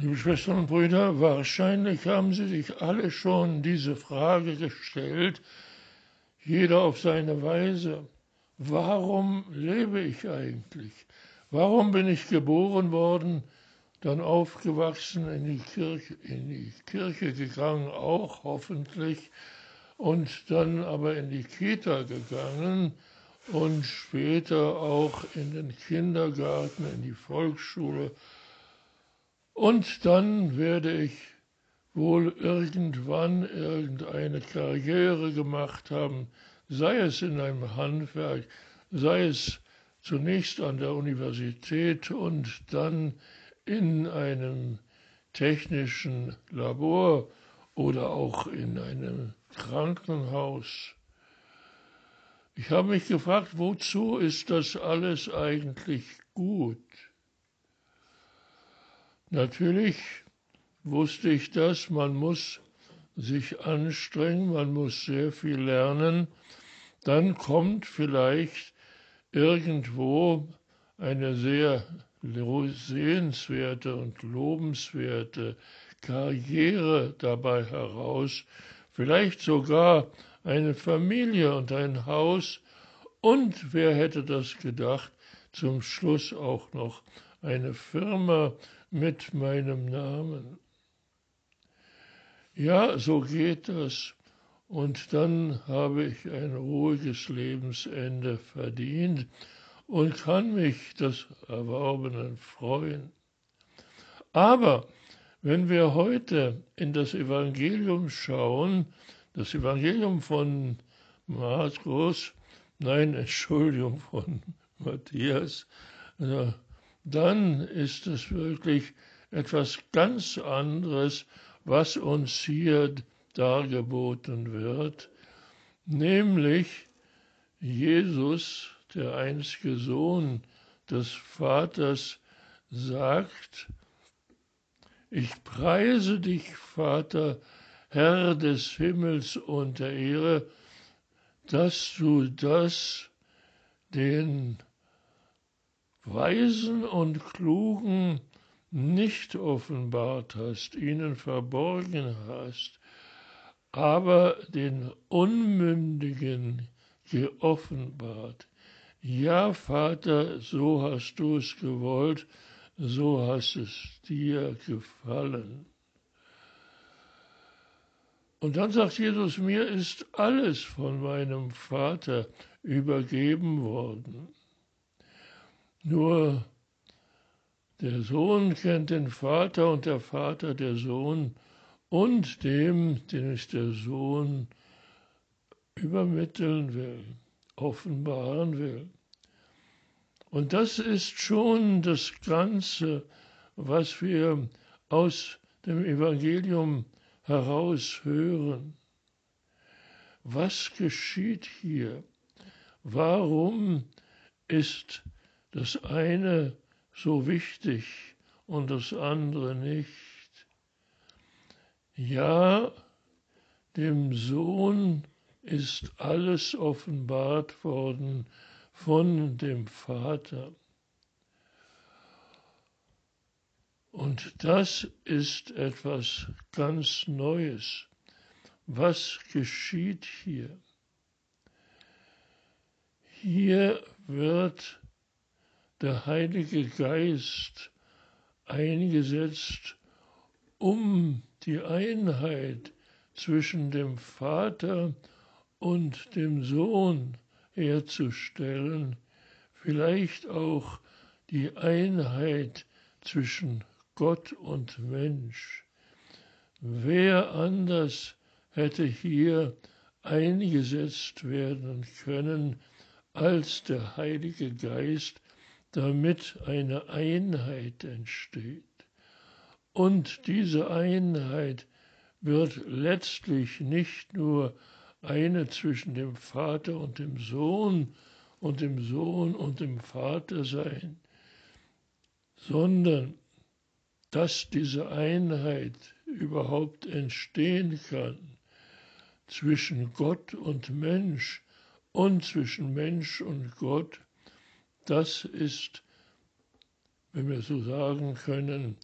Liebe Schwestern und Brüder, wahrscheinlich haben Sie sich alle schon diese Frage gestellt, jeder auf seine Weise. Warum lebe ich eigentlich? Warum bin ich geboren worden, dann aufgewachsen, in die Kirche, in die Kirche gegangen, auch hoffentlich, und dann aber in die Kita gegangen und später auch in den Kindergarten, in die Volksschule und dann werde ich wohl irgendwann irgendeine Karriere gemacht haben, sei es in einem Handwerk, sei es zunächst an der Universität und dann in einem technischen Labor oder auch in einem Krankenhaus. Ich habe mich gefragt, wozu ist das alles eigentlich gut? Natürlich wusste ich das, man muss sich anstrengen, man muss sehr viel lernen, dann kommt vielleicht irgendwo eine sehr sehenswerte und lobenswerte Karriere dabei heraus, vielleicht sogar eine Familie und ein Haus. Und wer hätte das gedacht, zum Schluss auch noch eine Firma mit meinem Namen. Ja, so geht das. Und dann habe ich ein ruhiges Lebensende verdient und kann mich des Erworbenen freuen. Aber wenn wir heute in das Evangelium schauen, das Evangelium von Markus, nein, Entschuldigung, von Matthias, also dann ist es wirklich etwas ganz anderes, was uns hier dargeboten wird, nämlich Jesus, der einzige Sohn des Vaters, sagt, ich preise dich, Vater, Herr des Himmels und der Ehre, dass du das den Weisen und Klugen nicht offenbart hast, ihnen verborgen hast, aber den Unmündigen geoffenbart. Ja, Vater, so hast du es gewollt, so hast es dir gefallen. Und dann sagt Jesus, mir ist alles von meinem Vater übergeben worden. Nur der Sohn kennt den Vater und der Vater der Sohn und dem, den ich der Sohn übermitteln will, offenbaren will. Und das ist schon das Ganze, was wir aus dem Evangelium heraus hören. Was geschieht hier? Warum ist das eine so wichtig und das andere nicht. Ja, dem Sohn ist alles offenbart worden von dem Vater. Und das ist etwas ganz Neues. Was geschieht hier? Hier wird der Heilige Geist eingesetzt, um die Einheit zwischen dem Vater und dem Sohn herzustellen, vielleicht auch die Einheit zwischen Gott und Mensch. Wer anders hätte hier eingesetzt werden können als der Heilige Geist, damit eine Einheit entsteht. Und diese Einheit wird letztlich nicht nur eine zwischen dem Vater und dem Sohn und dem Sohn und dem Vater sein, sondern dass diese Einheit überhaupt entstehen kann zwischen Gott und Mensch und zwischen Mensch und Gott, das ist, wenn wir so sagen können,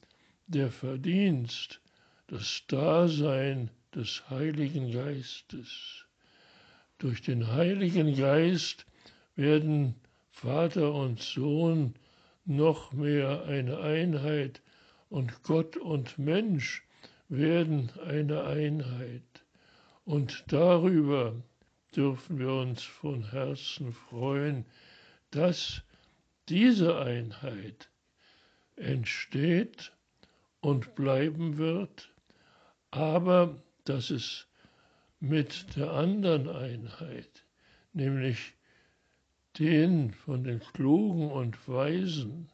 der Verdienst, das Dasein des Heiligen Geistes. Durch den Heiligen Geist werden Vater und Sohn noch mehr eine Einheit und Gott und Mensch werden eine Einheit. Und darüber dürfen wir uns von Herzen freuen, dass diese Einheit entsteht und bleiben wird, aber dass es mit der anderen Einheit, nämlich den von den Klugen und Weisen,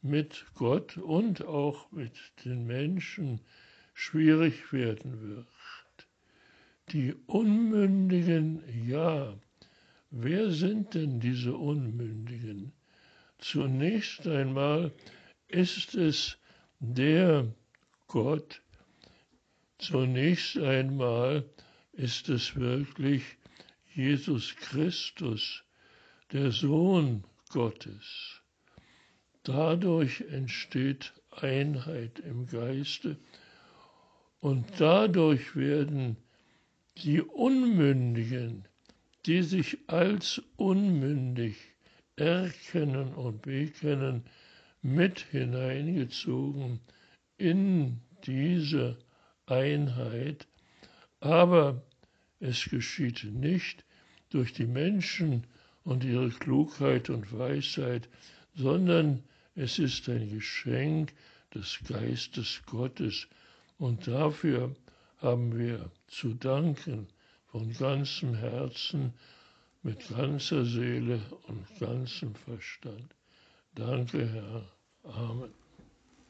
mit Gott und auch mit den Menschen schwierig werden wird. Die Unmündigen, ja. Wer sind denn diese Unmündigen? Zunächst einmal ist es der Gott, zunächst einmal ist es wirklich Jesus Christus, der Sohn Gottes. Dadurch entsteht Einheit im Geiste und dadurch werden die Unmündigen, die sich als unmündig erkennen und bekennen, mit hineingezogen in diese Einheit, aber es geschieht nicht durch die Menschen und ihre Klugheit und Weisheit, sondern es ist ein Geschenk des Geistes Gottes. Und dafür haben wir zu danken von ganzem Herzen, mit ganzer Seele und ganzem Verstand. Danke, Herr. Amen.